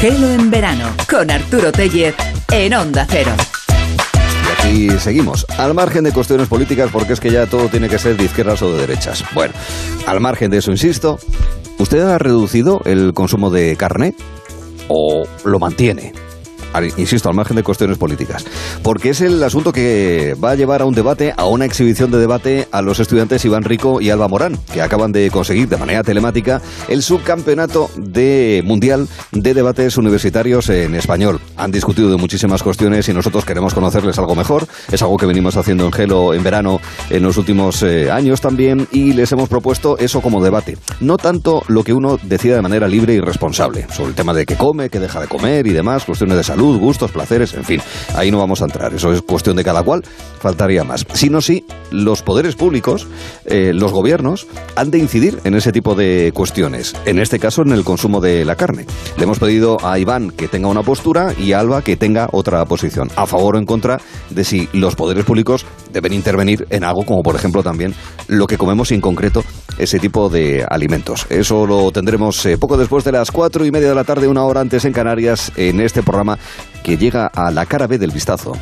Gelo en verano con Arturo Tellez en Onda Cero. Y seguimos, al margen de cuestiones políticas, porque es que ya todo tiene que ser de izquierdas o de derechas. Bueno, al margen de eso, insisto, ¿usted ha reducido el consumo de carne o lo mantiene? Insisto, al margen de cuestiones políticas. Porque es el asunto que va a llevar a un debate, a una exhibición de debate a los estudiantes Iván Rico y Alba Morán, que acaban de conseguir de manera telemática el subcampeonato de mundial de debates universitarios en español. Han discutido de muchísimas cuestiones y nosotros queremos conocerles algo mejor. Es algo que venimos haciendo en Gelo en verano en los últimos eh, años también y les hemos propuesto eso como debate. No tanto lo que uno decida de manera libre y responsable sobre el tema de qué come, qué deja de comer y demás, cuestiones de salud gustos, placeres, en fin, ahí no vamos a entrar, eso es cuestión de cada cual, faltaría más. Sino si los poderes públicos, eh, los gobiernos, han de incidir en ese tipo de cuestiones, en este caso en el consumo de la carne. Le hemos pedido a Iván que tenga una postura y a Alba que tenga otra posición, a favor o en contra de si los poderes públicos deben intervenir en algo como por ejemplo también lo que comemos en concreto ese tipo de alimentos. Eso lo tendremos eh, poco después de las cuatro y media de la tarde, una hora antes en Canarias, en este programa que llega a la cara B del vistazo.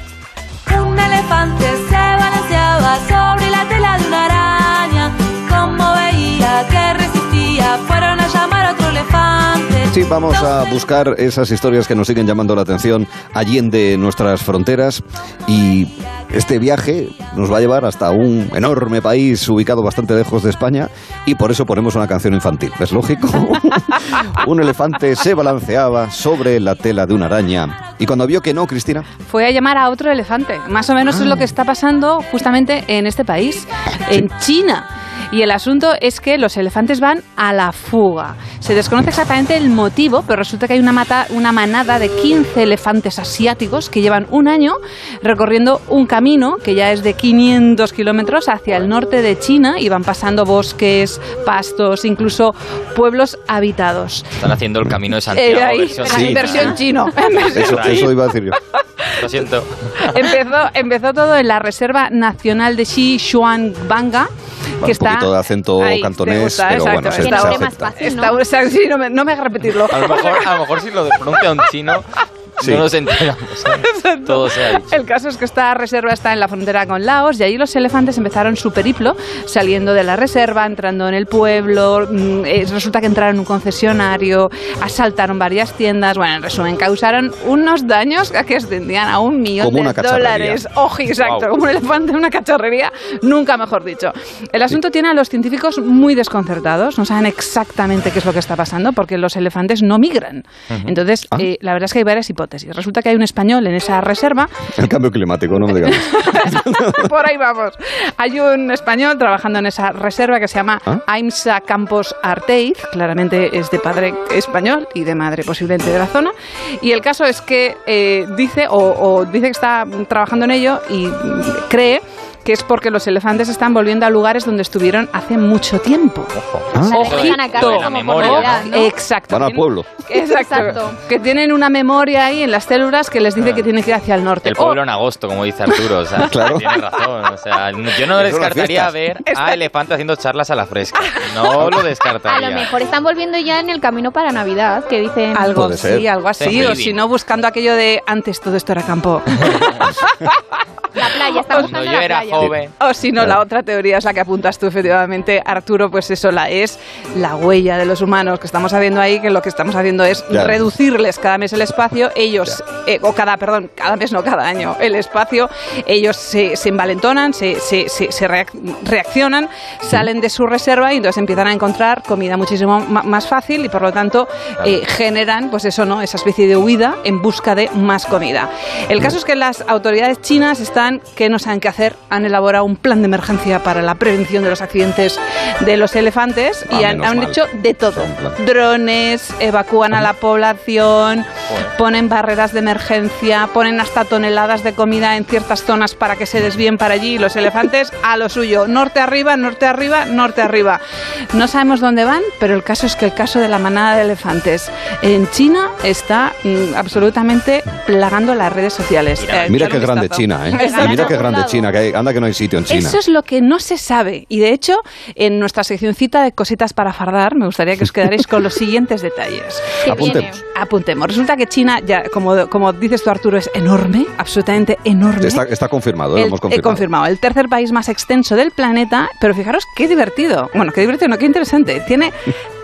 Sí, vamos a buscar esas historias que nos siguen llamando la atención allí en nuestras fronteras y este viaje nos va a llevar hasta un enorme país ubicado bastante lejos de España y por eso ponemos una canción infantil. ¿Es lógico? un elefante se balanceaba sobre la tela de una araña y cuando vio que no, Cristina. Fue a llamar a otro elefante. Más o menos es lo que está pasando justamente en este país, en China. Y el asunto es que los elefantes van a la fuga. Se desconoce exactamente el motivo, pero resulta que hay una, mata, una manada de 15 elefantes asiáticos que llevan un año recorriendo un camino que ya es de 500 kilómetros hacia el norte de China y van pasando bosques, pastos, incluso pueblos habitados. Están haciendo el camino de Santiago. Eh, versión, chino. Eso, iba a decir yo. Lo siento. Empezó, empezó todo en la Reserva Nacional de Xishuangbanna que está un poquito de acento cantonés, pero bueno, se, se acepta. Está, sí, no me, no me hagas repetirlo. A lo, mejor, a lo mejor si lo pronuncia un chino no nos enteramos. Todo se ha El caso es que esta reserva está en la frontera con Laos y ahí los elefantes empezaron su periplo saliendo de la reserva, entrando en el pueblo. Mm, eh, resulta que entraron en un concesionario, asaltaron varias tiendas. Bueno, en resumen, causaron unos daños que ascendían a un millón de dólares. Ojo, exacto, como un elefante en una cacharrería, nunca mejor dicho. El asunto tiene a los científicos muy desconcertados, no saben exactamente qué es lo que está pasando porque los elefantes no migran. Entonces, ah. eh, la verdad es que hay varias hipótesis Resulta que hay un español en esa reserva. El cambio climático, no me digas. Por ahí vamos. Hay un español trabajando en esa reserva que se llama ¿Ah? Aimsa Campos Arteiz. Claramente es de padre español y de madre posiblemente de la zona. Y el caso es que eh, dice, o dice que está trabajando en ello y cree que es porque los elefantes están volviendo a lugares donde estuvieron hace mucho tiempo. Ojo. Ah. memoria. Exacto. Van al pueblo. Exacto. Que tienen una memoria ahí en las células que les dice que tienen que ir hacia el norte. El pueblo en agosto, como dice Arturo. O sea, claro. Tiene razón. O sea, yo no descartaría ver a elefantes haciendo charlas a la fresca. No lo descartaría. A lo mejor están volviendo ya en el camino para Navidad, que dicen... Algo sí, algo así. O si no, buscando aquello de antes todo esto era campo. la playa, está buscando la playa. O si no, la otra teoría es la que apuntas tú, efectivamente, Arturo, pues eso la es la huella de los humanos que estamos haciendo ahí, que lo que estamos haciendo es reducirles cada mes el espacio, ellos, eh, o cada, perdón, cada mes no, cada año, el espacio, ellos se, se envalentonan, se, se, se, reaccionan, salen de su reserva y entonces empiezan a encontrar comida muchísimo más fácil y por lo tanto eh, generan, pues eso, ¿no? Esa especie de huida en busca de más comida. El caso es que las autoridades chinas están que no saben qué hacer, han elabora un plan de emergencia para la prevención de los accidentes de los elefantes y ah, han, hecho de todo. Drones, evacúan a la población, ponen barreras de emergencia, ponen hasta toneladas de comida en ciertas zonas para que se desvíen para allí. Los elefantes a lo suyo, norte arriba, norte arriba, norte arriba. No sabemos dónde van, pero el caso es que el caso de la manada de elefantes en China está mm, absolutamente plagando las redes sociales. Mira, eh, qué grande China, ¿eh? Mira qué grande China, que anda que no hay sitio en China. Eso es lo que no se sabe. Y de hecho, en nuestra seccioncita de cositas para fardar, me gustaría que os quedaréis con los siguientes detalles. Apuntemos. Apuntemos. Resulta que China, ya como, como dices tú, Arturo, es enorme, absolutamente enorme. Está, confirmado, el, hemos confirmado. confirmado. El tercer país más extenso del planeta, pero fijaros qué divertido. Bueno, qué divertido, no, qué interesante. Tiene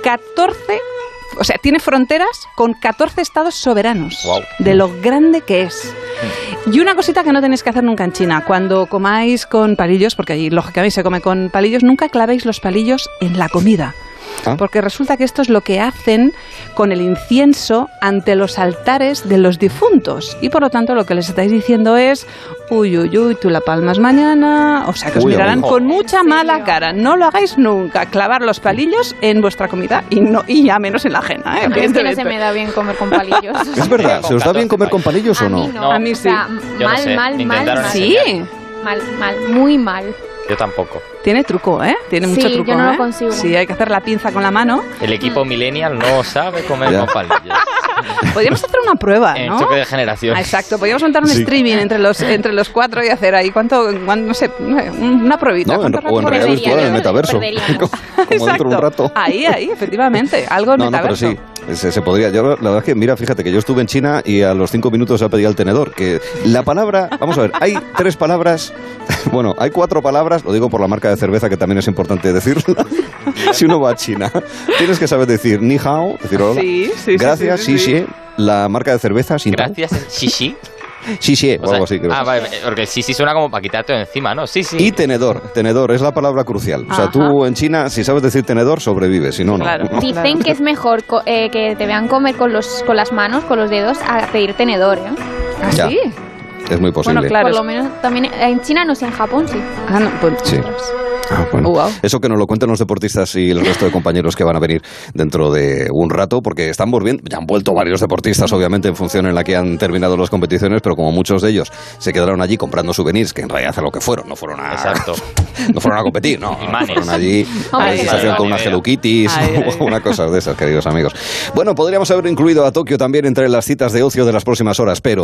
14 o sea, tiene fronteras con 14 estados soberanos, de lo grande que es. Y una cosita que no tenéis que hacer nunca en China, cuando comáis con palillos, porque allí lógicamente se come con palillos, nunca clavéis los palillos en la comida. Ah. Porque resulta que esto es lo que hacen con el incienso ante los altares de los difuntos. Y por lo tanto lo que les estáis diciendo es, uy, uy, uy, tú la palmas mañana. O sea, que os mirarán con mucha mala cara. No lo hagáis nunca, clavar los palillos en vuestra comida y no y ya menos en la ajena. ¿eh? Es que no se me da bien comer con palillos. Es verdad, ¿se os da bien comer con palillos o no? A mí sí. mal, mal, mal, Sí. Mal, mal, muy mal. Yo tampoco. Tiene truco, ¿eh? Tiene mucho truco. Yo no lo ¿eh? consigo. Sí, hay que hacer la pinza con la mano. El equipo millennial no sabe comer con palillos. Podríamos hacer una prueba, ¿no? En choque de generación. Ah, exacto, podríamos montar un streaming entre los entre los cuatro y hacer ahí cuánto, no sé, una pruebita. No, en, o en realidad virtual en el metaverso. como, dentro de un rato. Ahí, ahí, efectivamente, algo en no, metaverso. No, pero sí, se, podría. Yo, la verdad es que, mira, fíjate que yo estuve en China y a los cinco minutos se ha pedido el tenedor. Que la palabra, vamos a ver, hay tres palabras, bueno, hay cuatro palabras, lo digo por la marca de cerveza que también es importante decirlo. si uno va a China, tienes que saber decir ni hao, decir hola. Sí, sí, Gracias, sí, sí, la marca de cerveza. Sin Gracias, Shishi. Sí, sí, o, algo así. Creo. Ah, vale, porque sí, sí suena como para quitarte encima, ¿no? Sí, sí. Y tenedor, tenedor, es la palabra crucial. O sea, tú en China, si sabes decir tenedor, sobrevives, si no, no. Dicen que es mejor eh, que te vean comer con, los, con las manos, con los dedos, a pedir tenedor, ¿eh? ¿Ah, sí? Es muy posible. Bueno, claro. Por lo menos también en China, no sé, en Japón sí. Ah, no, pues... Sí. Ah, oh, Eso que nos lo cuenten los deportistas y el resto de compañeros que van a venir dentro de un rato, porque están volviendo, ya han vuelto varios deportistas, obviamente, en función en la que han terminado las competiciones, pero como muchos de ellos se quedaron allí comprando souvenirs, que en realidad hacen lo que fueron, no fueron a, Exacto. no fueron a competir, no, fueron allí a con unas Hello o una cosa de esas, queridos amigos. Bueno, podríamos haber incluido a Tokio también entre las citas de ocio de las próximas horas, pero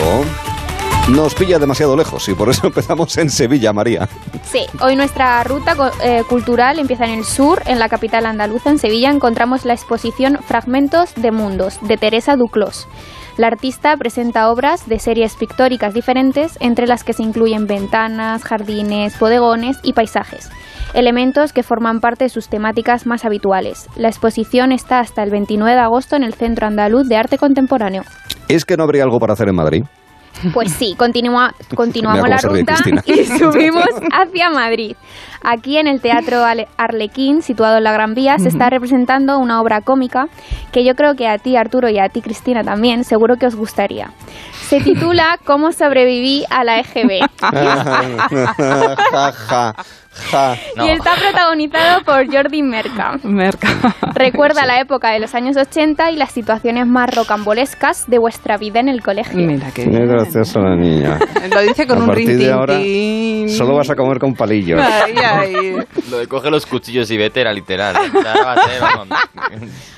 nos pilla demasiado lejos y por eso empezamos en Sevilla, María. Sí, hoy nuestra ruta eh, cultural empieza en el sur, en la capital andaluza, en Sevilla, encontramos la exposición Fragmentos de Mundos de Teresa Duclos. La artista presenta obras de series pictóricas diferentes, entre las que se incluyen ventanas, jardines, bodegones y paisajes, elementos que forman parte de sus temáticas más habituales. La exposición está hasta el 29 de agosto en el Centro Andaluz de Arte Contemporáneo. ¿Es que no habría algo para hacer en Madrid? Pues sí, continuamos la ruta y subimos hacia Madrid. Aquí en el Teatro Arlequín, situado en la Gran Vía, se está representando una obra cómica que yo creo que a ti, Arturo, y a ti, Cristina, también, seguro que os gustaría. Se titula ¿Cómo sobreviví a la EGB? Y está protagonizado por Jordi Merca. Merca. Recuerda la época de los años 80 y las situaciones más rocambolescas de vuestra vida en el colegio. Mira qué bien. graciosa la niña. Lo dice con a un partir de ahora solo vas a comer con palillos. Lo de coge los cuchillos y vete era literal.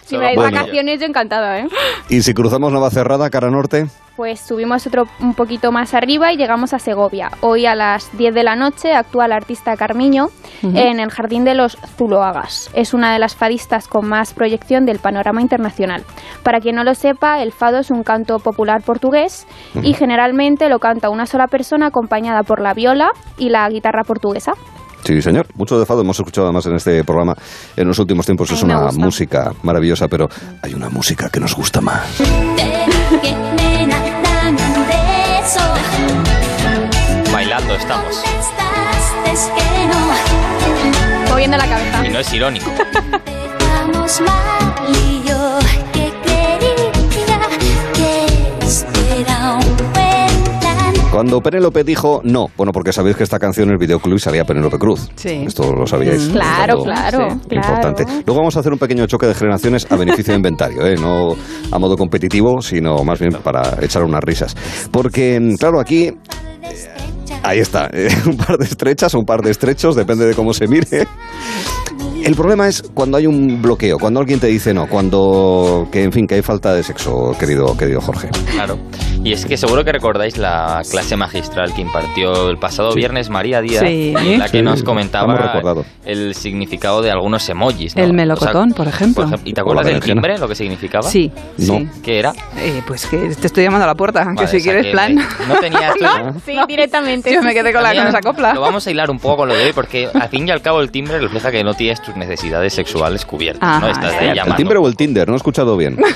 Si me dais vacaciones, yo encantada, ¿eh? ¿Y si cruzamos Navacerrada, cara norte? Pues subimos otro un poquito más arriba y llegamos a Segovia. Hoy a las 10 de la noche actúa el artista Carmiño en el Jardín de los Zuloagas. Es una de las fadistas con más proyección del panorama internacional. Para quien no lo sepa, el fado es un canto popular portugués y generalmente lo canta una sola persona acompañada por la viola y la guitarra portuguesa. Sí, señor. Mucho de fado hemos escuchado además en este programa en los últimos tiempos. Es una música maravillosa, pero hay una música que nos gusta más. Estamos. Moviendo la cabeza. Y no es irónico. Cuando Penélope dijo no, bueno, porque sabéis que esta canción en el videoclub salía Penélope Cruz. Sí. Esto lo sabíais. Claro, claro, Importante. Luego vamos a hacer un pequeño choque de generaciones a beneficio de inventario, ¿eh? no a modo competitivo, sino más bien para echar unas risas. Porque, claro, aquí eh, Ahí está, eh, un par de estrechas o un par de estrechos, depende de cómo se mire. El problema es cuando hay un bloqueo, cuando alguien te dice no, cuando que en fin que hay falta de sexo, querido querido Jorge. Claro. Y es que seguro que recordáis la clase magistral que impartió el pasado viernes María Díaz, en la que nos comentaba el significado de algunos emojis. El melocotón, por, ejemplo. ¿Y te acuerdas del timbre, lo que significaba? Sí. sí. ¿Qué era? Eh, pues que te estoy llamando a la puerta, que si quieres plan. no tenías Sí, directamente. Yo me quedé con la esa copla. Lo vamos a hilar un poco con lo de hoy porque al fin y al cabo el timbre refleja que no tienes tus necesidades sexuales cubiertas. ¿no? Estás ¿El timbre o el Tinder? No he escuchado bien.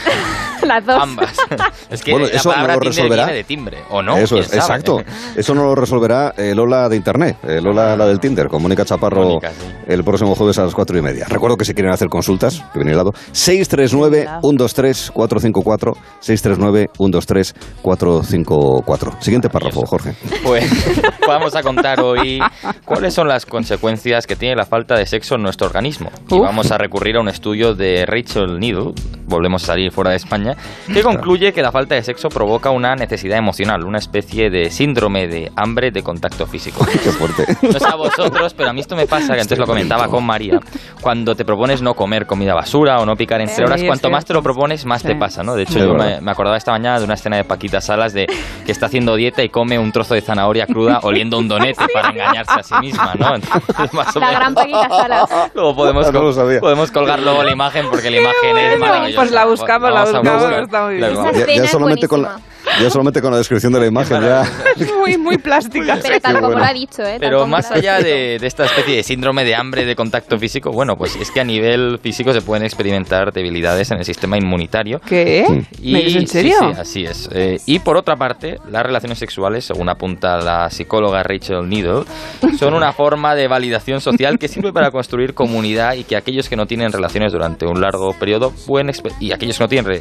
Las dos. Ambas. es que bueno, eso no lo resolverá. de timbre, ¿o no? Eso es, exacto. Eso no lo resolverá el Lola de Internet, el Lola la del Tinder, con Mónica Chaparro el próximo jueves a las cuatro y media. Recuerdo que si quieren hacer consultas, que viene al lado, 639-123-454, 639-123-454. Siguiente párrafo, Jorge. Pues vamos a contar hoy cuáles son las consecuencias que tiene la falta de sexo en nuestro organismo. Y vamos a recurrir a un estudio de Rachel Needle, volvemos a salir fuera de España, que concluye que la falta de sexo provoca una necesidad emocional, una especie de síndrome de hambre de contacto físico. Qué fuerte. No sé a vosotros, pero a mí esto me pasa, que antes lo comentaba con María, cuando te propones no comer comida basura o no picar entre horas, cuanto más te lo propones, más te pasa, ¿no? De hecho, yo me, acordaba esta mañana de una escena de Paquita Salas de que está haciendo dieta y come un trozo de zanahoria cruda oliendo un donete para engañarse a sí misma, ¿no? la gran Paquita Salas. Luego podemos, podemos colgar luego la imagen porque la imagen es maravillosa. Pues la buscamos, la buscamos, está muy bien. Ya, solamente con la ya solamente con la descripción de la imagen ya... Muy, muy plástica. Pero tal como lo ha dicho, ¿eh? Pero más allá de, esta especie de síndrome de hambre de contacto físico, bueno, pues es que a nivel físico se pueden experimentar debilidades en el sistema inmunitario. ¿Qué? Y, ¿En serio? Sí, así es. Eh, y por otra parte, las relaciones sexuales, según apunta la psicóloga Rachel Needle, son una forma de validación social que sirve para construir comunidad y que aquellos que no tienen relaciones durante un largo periodo pueden... Y aquellos que no tienen eh,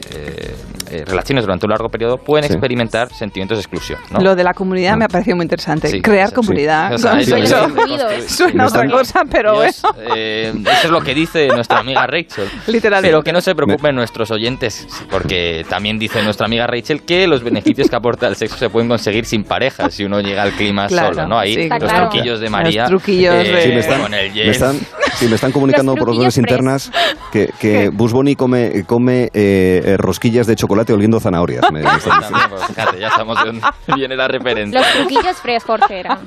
eh, relaciones durante un largo periodo pueden experimentar sentimientos de exclusión. Lo de la comunidad me ha parecido muy interesante. Crear comunidad. suena otra cosa, pero bueno. Eh, eso es lo que dice nuestra amiga Rachel. Literalmente. Pero que no se preocupen nuestros oyentes, porque también dice nuestra amiga Rachel que los beneficios que aporta el sexo se pueden conseguir sin pareja si uno llega al clima solo, ¿no? Ahí los truquillos de María. Los truquillos eh, de... me están, con el me están, me están comunicando por redes internas que, que Busboni come, come eh, rosquillas de chocolate oliendo zanahorias. Me, pues, ya sabemos de viene la referencia. Los truquillos fres, Jorge, eran.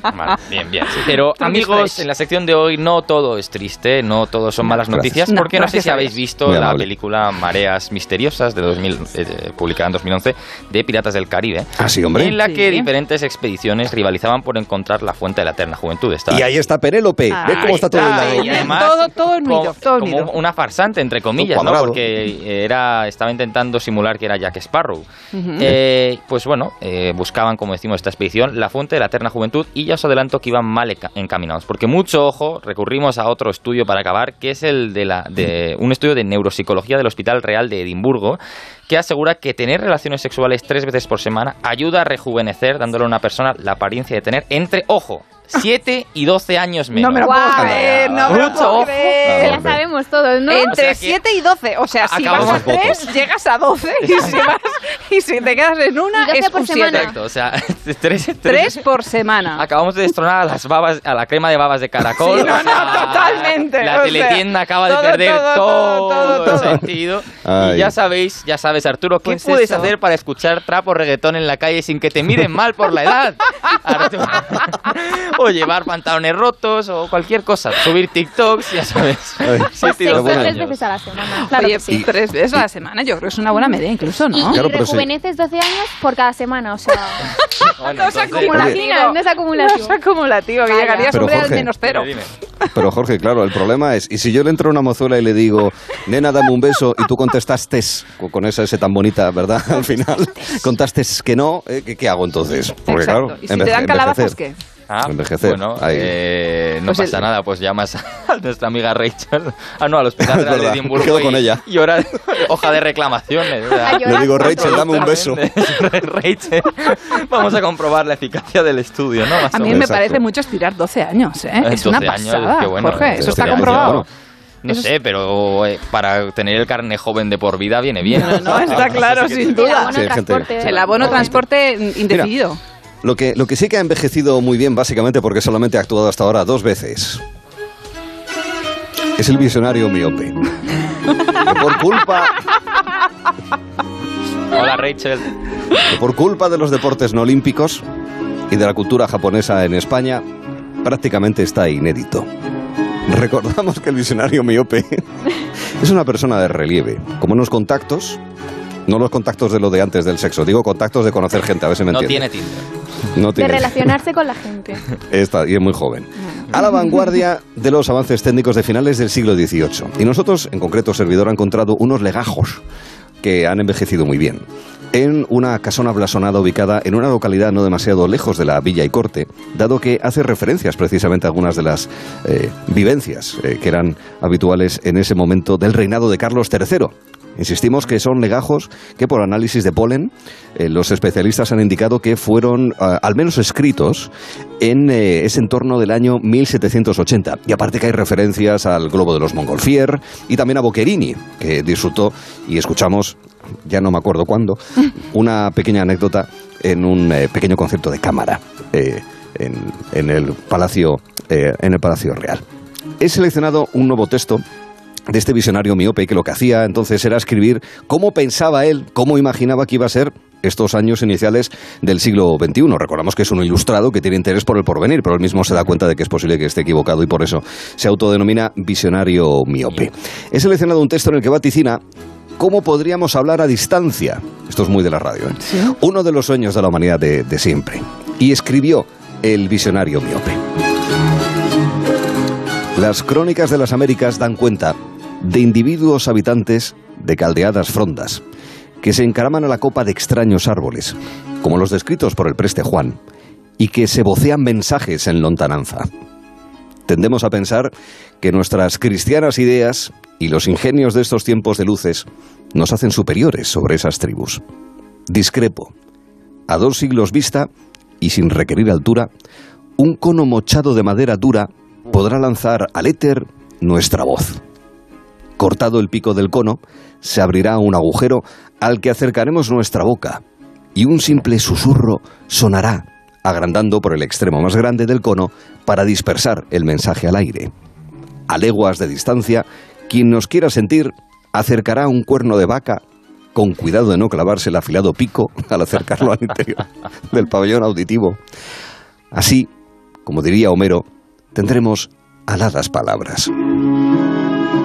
bien, bien. Pero amigos, en la sección de hoy no todo es triste, no todo son malas noticias, porque no sé si habéis visto la película Mareas Misteriosas de 2000, eh, publicada en 2011 de Piratas del Caribe. Ah, sí, hombre. En la que diferentes expediciones rivalizaban por encontrar la fuente de la eterna juventud. y ahí está Penélope. ¿Ves cómo está todo el Y además, todo, todo unido, como, una farsante, entre comillas, ¿no? Porque era, estaba intentando simular que era Jack Sparrow. Eh, pues bueno, eh, buscaban, como decimos, esta expedición, la fuente de la eterna juventud y ya os adelanto que iban mal encaminados. Porque mucho ojo, recurrimos a otro estudio para acabar, que es el de, la, de un estudio de neuropsicología del Hospital Real de Edimburgo, que asegura que tener relaciones sexuales tres veces por semana ayuda a rejuvenecer, dándole a una persona la apariencia de tener entre, ojo, 7 y 12 años menos. No me lo puedo creer, no me lo puedo creer. Ya sabemos todos, ¿no? Entre 7 y 12. O sea, si vas a 3, llegas a 12. Y si, vas, y si te quedas en una, es por un semana. Exacto, o sea, 3, 3 por semana. Acabamos de destronar a las babas, a la crema de babas de caracol. Sí, no, no, totalmente. La teletienda acaba de perder todo, el sentido. Y ya sabéis, ya sabes, Arturo, ¿qué Pues puedes eso. hacer para escuchar trapo reggaetón en la calle sin que te miren mal por la edad? O llevar pantalones rotos o cualquier cosa. Subir TikToks, ya sabes. Ay, Siete y Sexo doce tres veces a la semana. Claro Oye, sí. tres veces a la semana, yo creo que es una buena media incluso, ¿no? y Claro, pero sí. Rejuveneces 12 años por cada semana, o sea, Bueno, No es acumulativo. no es acumulativo. No es acumulativo, que Vaya. llegaría Pero, sobre al menos cero. Dime, Pero Jorge, claro, el problema es, y si yo le entro a una mozuela y le digo, nena, dame un beso, y tú contestaste con- esa S tan bonita, ¿verdad? Al final, contaste que no, ¿eh? ¿qué, qué hago entonces? Porque Exacto. claro, ¿Y si te dan calabazas qué? Ah, Envejecer, Bueno, ahí. eh, no Pues pasa el- nada, pues llamas a nuestra amiga Rachel. Ah, no, al hospital de Edimburgo. quedo y- con ella. Y ahora, hoja de reclamaciones. Le digo, Rachel, dame un beso. Rachel, vamos a comprobar la eficacia del estudio, ¿no? Más A mí me Exacto. parece mucho estirar 12 años, ¿eh? Eh, Es una 12 años, pasada, qué bueno, Jorge, eso 12 está años, comprobado. bueno. No Eso sé, pero eh, para tener el carne joven de por vida viene bien. No, no, está claro, sin el duda. abono Sí, hay gente- transporte. El abono transporte indefinido. Lo que, lo que sí que ha envejecido muy bien, básicamente porque solamente ha actuado hasta ahora dos veces. es el visionario miope. por culpa... Hola Rachel. por culpa de los deportes no olímpicos y de la cultura japonesa en España, prácticamente está inédito. Recordamos que el visionario miope es una persona de relieve, como unos contactos, no los contactos de lo de antes del sexo, digo contactos de conocer gente, a ver si me No entiende. tiene Tinder. No. De relacionarse con la gente. Está, y es muy joven. A la vanguardia de los avances técnicos de finales del siglo XVIII. Y nosotros, en concreto, Servidor, ha encontrado unos legajos que han envejecido muy bien. En una casona blasonada ubicada en una localidad no demasiado lejos de la villa y corte, dado que hace referencias precisamente a algunas de las eh, vivencias eh, que eran habituales en ese momento del reinado de Carlos III. Insistimos que son legajos que por análisis de polen eh, los especialistas han indicado que fueron ah, al menos escritos en eh, ese entorno del año 1780. Y aparte que hay referencias al globo de los Montgolfier y también a Boccherini, que disfrutó y escuchamos, ya no me acuerdo cuándo, una pequeña anécdota en un eh, pequeño concierto de cámara eh, en, en el Palacio, eh, en el Palacio Real. He seleccionado un nuevo texto de este visionario miope que lo que hacía entonces era escribir cómo pensaba él, cómo imaginaba que iba a ser estos años iniciales del siglo XXI. Recordamos que es un ilustrado que tiene interés por el porvenir, pero él mismo se da cuenta de que es posible que esté equivocado y por eso se autodenomina visionario miope. He seleccionado un texto en el que vaticina cómo podríamos hablar a distancia. Esto es muy de la radio. ¿eh? Uno de los sueños de la humanidad de, de siempre. Y escribió el visionario miope. Las crónicas de las Américas dan cuenta de individuos habitantes de caldeadas frondas que se encaraman a la copa de extraños árboles, como los descritos por el preste Juan, y que se vocean mensajes en lontananza. Tendemos a pensar que nuestras cristianas ideas y los ingenios de estos tiempos de luces nos hacen superiores sobre esas tribus. Discrepo. A dos siglos vista, y sin requerir altura, un cono mochado de madera dura podrá lanzar al éter nuestra voz. Cortado el pico del cono, se abrirá un agujero al que acercaremos nuestra boca, y un simple susurro sonará, agrandando por el extremo más grande del cono para dispersar el mensaje al aire. A leguas de distancia, quien nos quiera sentir acercará un cuerno de vaca con cuidado de no clavarse el afilado pico al acercarlo al interior del pabellón auditivo. Así, como diría Homero, tendremos aladas palabras.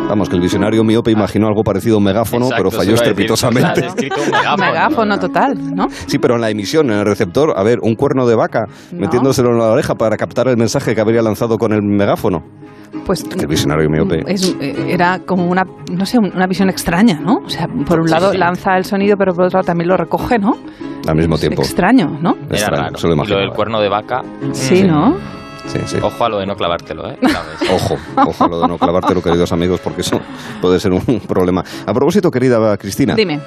Vamos, que el visionario miope imaginó algo parecido a un megáfono, Exacto, pero falló decir, estrepitosamente. un megáfono. Megáfono total, ¿no? Sí, pero en la emisión, en el receptor, a ver, un cuerno de vaca No. metiéndoselo en la oreja para captar el mensaje que habría lanzado con el megáfono. Pues El visionario miope. es- eh, era como una, no sé, una visión extraña, ¿no? O sea, por un lado lanza el sonido, pero por otro lado también lo recoge, ¿no? Al mismo Es tiempo. extraño, ¿no? Era Extraño, raro. se lo y lo imaginaba. del cuerno de vaca. Sí, mm, ¿no? Sí, sí. Ojo a lo de no clavártelo, ¿eh? Ojo, ojo a lo de no clavártelo, queridos amigos, porque eso puede ser un problema. A propósito, querida Cristina, Dime.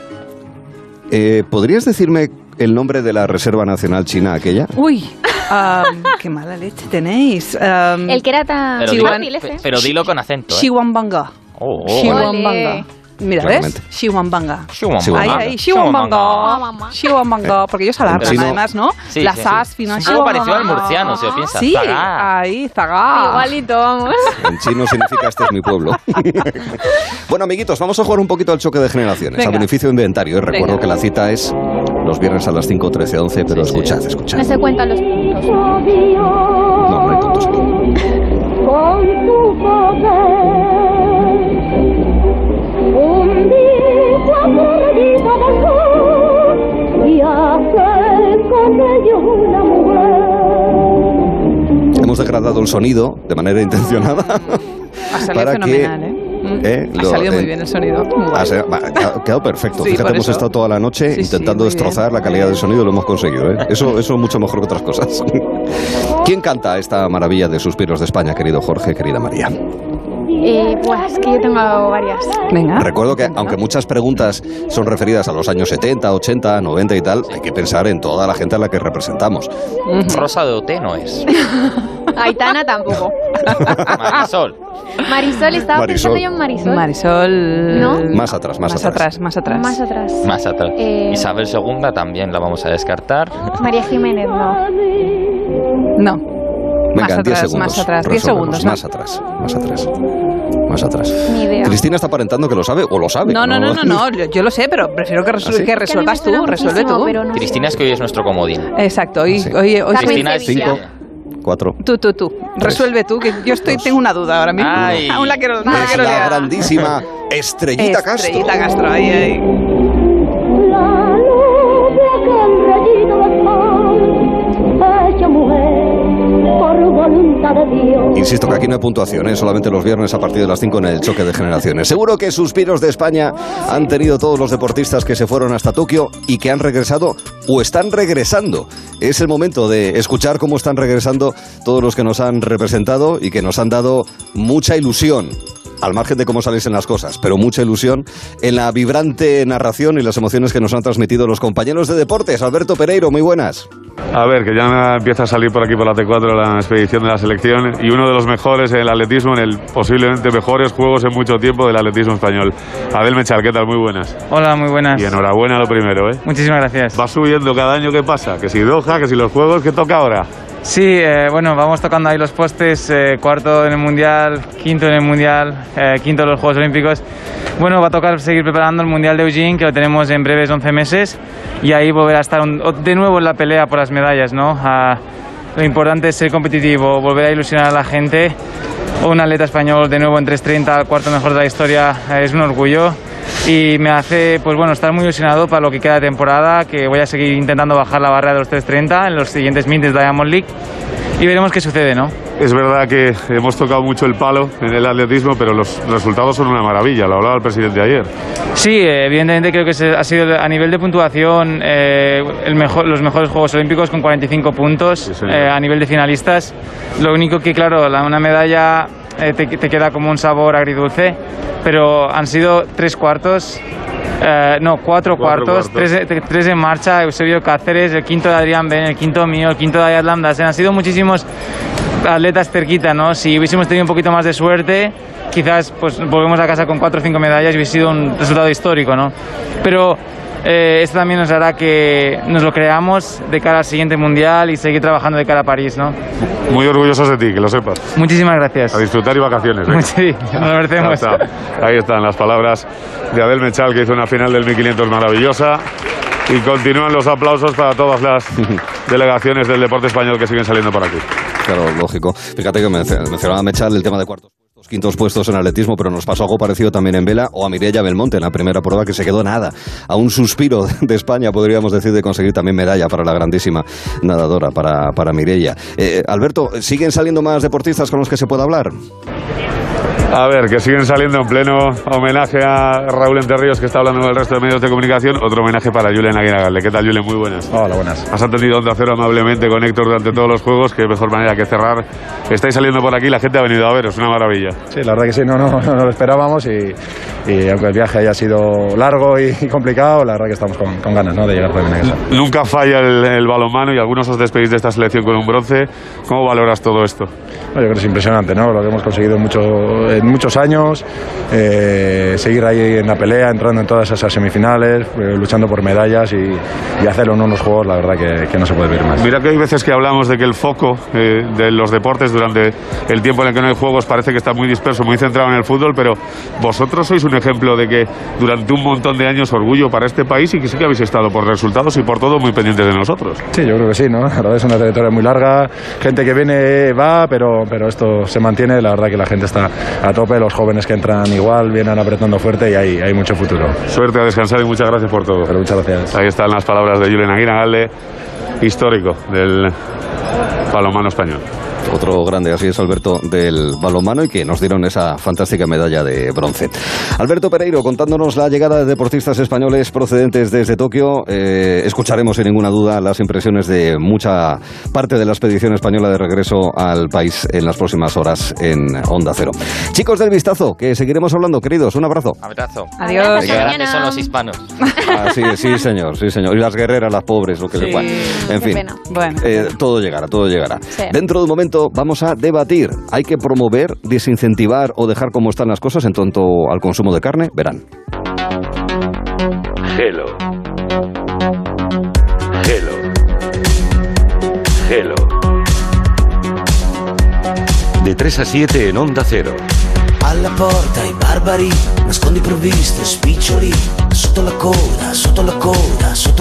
eh, ¿podrías decirme el nombre de la Reserva Nacional China aquella? Uy, qué mala leche tenéis. El que era tan Pero, dilo, pero dilo con acento, ¿eh? Shiwambanga. Oh, oh. Mira, ¿ves? Shiwambanga. Shiwambanga. Ahí, ahí, Shiwambanga. Shiwambanga. Porque ellos alargan, chino- además, ¿no? Sí, Las sí. as poco parecido al murciano, si lo piensas. Sí, Zagá. ahí, zagá. Igualito, vamos. En chino significa este es mi pueblo. bueno, amiguitos, vamos a jugar un poquito al choque de generaciones, Venga. a beneficio de inventario. Recuerdo Venga. que la cita es los viernes a las 5, 13, 11, pero Sí, sí. escuchad, escuchad. No se cuentan los puntos. No, no hay puntos aquí. Degradado el sonido de manera intencionada. Ha salido para que, fenomenal, ¿eh? Eh, ha lo- salido muy eh, bien el sonido. Muy Ha quedado perfecto. Sí, Fíjate, hemos estado toda la noche Sí, sí, intentando muy destrozar bien. la calidad del sonido y lo hemos conseguido. ¿eh? Eso, eso mucho mejor que otras cosas. ¿Quién canta esta maravilla de Suspiros de España, querido Jorge, querida María? Eh, pues es que yo tengo varias. Venga. Recuerdo que, aunque muchas preguntas son referidas a los años 70, 80, 90 y tal, hay que pensar en toda la gente a la que representamos. Rosa de Oté no es. Aitana tampoco. Marisol. Marisol, estaba Marisol. pensando yo en Marisol. Marisol. ¿No? Más atrás, más, más atrás. Más atrás. Más atrás. Más atrás. Eh... Isabel II también la vamos a descartar. María Jiménez, no. No. Venga, más 10 segundos. Más atrás, 10 segundos. ¿no? Más atrás, más atrás. Más atrás. Ni idea. Cristina está aparentando que lo sabe o lo sabe. No, no, no, no, no, no. yo lo sé, pero prefiero que, ¿Ah, resuel ¿Ah, sí? que resuelvas que tú, resuelve tú. No Cristina sé. es que hoy es nuestro comodín. Exacto, hoy, ¿Ah, sí? hoy, hoy Cristina es 5 cuatro. tú, tú, tú, resuelve tú, que yo estoy, tengo una duda ahora mismo. Ay. Aún la quiero, no la Es quiero la grandísima Estrellita Castro. Estrellita Castro, ahí, ahí. Insisto que aquí no hay puntuación, ¿eh? solamente los viernes a partir de las 5 en el choque de generaciones. Seguro que suspiros de España han tenido todos los deportistas que se fueron hasta Tokio y que han regresado o están regresando. Es el momento de escuchar cómo están regresando todos los que nos han representado y que nos han dado mucha ilusión. Al margen de cómo saliesen las cosas, pero mucha ilusión en la vibrante narración y las emociones que nos han transmitido los compañeros de deportes. Alberto Pereiro, muy buenas. A ver, que ya empieza a salir por aquí por la T4 la expedición de la selección y uno de los mejores en el atletismo, en el posiblemente mejores juegos en mucho tiempo del atletismo español. Abel Mechal, ¿qué tal? Muy buenas. Hola, muy buenas. Y enhorabuena lo primero, ¿eh? Muchísimas gracias. Va subiendo cada año, ¿qué pasa? Que si Doha, que si los juegos, ¿qué toca ahora? Sí, eh, bueno, vamos tocando ahí los postes, eh, cuarto en el Mundial, quinto en el Mundial, eh, quinto en los Juegos Olímpicos. Bueno, va a tocar seguir preparando el Mundial de Eugene, que lo tenemos en breves 11 meses, y ahí volver a estar de nuevo en la pelea por las medallas, ¿no? Lo importante es ser competitivo, volver a ilusionar a la gente. Un atleta español de nuevo en 3.30, el cuarto mejor de la historia, es un orgullo. Y me hace, pues bueno, estar muy ilusionado para lo que queda de temporada, que voy a seguir intentando bajar la barrera de los 3.30 en los siguientes de Diamond League. Y veremos qué sucede, ¿no? Es verdad que hemos tocado mucho el palo en el atletismo, pero los resultados son una maravilla, lo hablaba el presidente ayer. Sí, eh, evidentemente creo que ha sido a nivel de puntuación eh, el mejor, los mejores Juegos Olímpicos con 45 puntos Sí, eh, a nivel de finalistas. Lo único que, claro, la- una medalla eh, te, te queda como un sabor agridulce, pero han sido tres cuartos. eh, no, cuatro, Cuatro cuartos, cuartos. Tres, tres en marcha, Eusebio Cáceres, el quinto de Adrián Ben, el quinto mío, el quinto de Ayat Lamdasen. Han sido muchísimos atletas cerquita, ¿no? Si hubiésemos tenido un poquito más de suerte, quizás pues volvemos a casa con cuatro o cinco medallas y hubiese sido un resultado histórico, ¿no? Pero eh, esto también nos hará que nos lo creamos de cara al siguiente mundial y seguir trabajando de cara a París, ¿no? Muy orgullosos de ti, que lo sepas. Muchísimas gracias. A disfrutar y vacaciones. venga. Sí, nos lo merecemos. Está. Ahí están las palabras de Abel Mechal, que hizo una final del 1500 maravillosa. Y continúan los aplausos para todas las delegaciones del deporte español que siguen saliendo por aquí. Claro, lógico. Fíjate que menc- mencionaba Mechal el tema de cuartos quintos puestos en atletismo, pero nos pasó algo parecido también en vela o a Mireia Belmonte en la primera prueba que se quedó nada. A un suspiro de España, podríamos decir, de conseguir también medalla para la grandísima nadadora, para, para Mireia. Eh, Alberto, ¿siguen saliendo más deportistas con los que se pueda hablar? A ver, que siguen saliendo en pleno homenaje a Raúl Enterríos, que está hablando con el resto de medios de comunicación. Otro homenaje para Julen Aguinagalde. ¿Qué tal, Julen? Muy buenas. Hola, buenas. Has atendido Onda Cero amablemente con Héctor durante todos los juegos. Qué mejor manera que cerrar. Estáis saliendo por aquí, la gente ha venido a veros, una maravilla. Sí, la verdad que sí, no, no, no lo esperábamos y, y aunque el viaje haya sido largo y, y complicado, la verdad que estamos con, con ganas ¿no? de llegar por bien a casa. Nunca falla el, el balonmano y algunos os despedís de esta selección con un bronce. ¿Cómo valoras todo esto? No, yo creo que es impresionante, ¿no? Lo que hemos conseguido mucho, en muchos años, eh, seguir ahí en la pelea, entrando en todas esas semifinales, eh, luchando por medallas y, y hacerlo en unos juegos, la verdad que, que no se puede ver más. Mira que hay veces que hablamos de que el foco eh, de los deportes durante el tiempo en el que no hay juegos parece que está muy disperso, muy centrado en el fútbol, pero vosotros sois un ejemplo de que durante un montón de años orgullo para este país y que sí que habéis estado por resultados y por todo muy pendientes de nosotros. Sí, yo creo que sí, ¿no? La verdad es una trayectoria muy larga, gente que viene va, pero, pero esto se mantiene, la verdad que la gente está a tope, los jóvenes que entran igual, vienen apretando fuerte y hay, hay mucho futuro. Suerte a descansar y muchas gracias por todo. Pero muchas gracias. Ahí están las palabras de Julen Aguinagalde, histórico del balonmano español. Otro grande, así es Alberto, del balonmano y que nos dieron esa fantástica medalla de bronce. Alberto Pereiro, contándonos la llegada de deportistas españoles procedentes desde Tokio. Eh, escucharemos sin ninguna duda las impresiones de mucha parte de la expedición española de regreso al país en las próximas horas en Onda Cero. Chicos del vistazo, que seguiremos hablando, queridos. Un abrazo. Abrazo. Adiós. Qué grandes son los hispanos. Ah, sí, sí, señor, sí, señor. Y las guerreras, las pobres, lo que Sí. les En Qué fin. pena. Bueno. Eh, todo llegará, todo llegará. Sí. Dentro de un momento vamos a debatir. ¿Hay que promover, desincentivar o dejar como están las cosas en cuanto al consumo de carne? Verán. Hello. Hello. Hello. De 3 a 7 en Onda Cero. Alla porta i barbari, nascondi provviste, spiccioli, sotto la coda, sotto la coda, sotto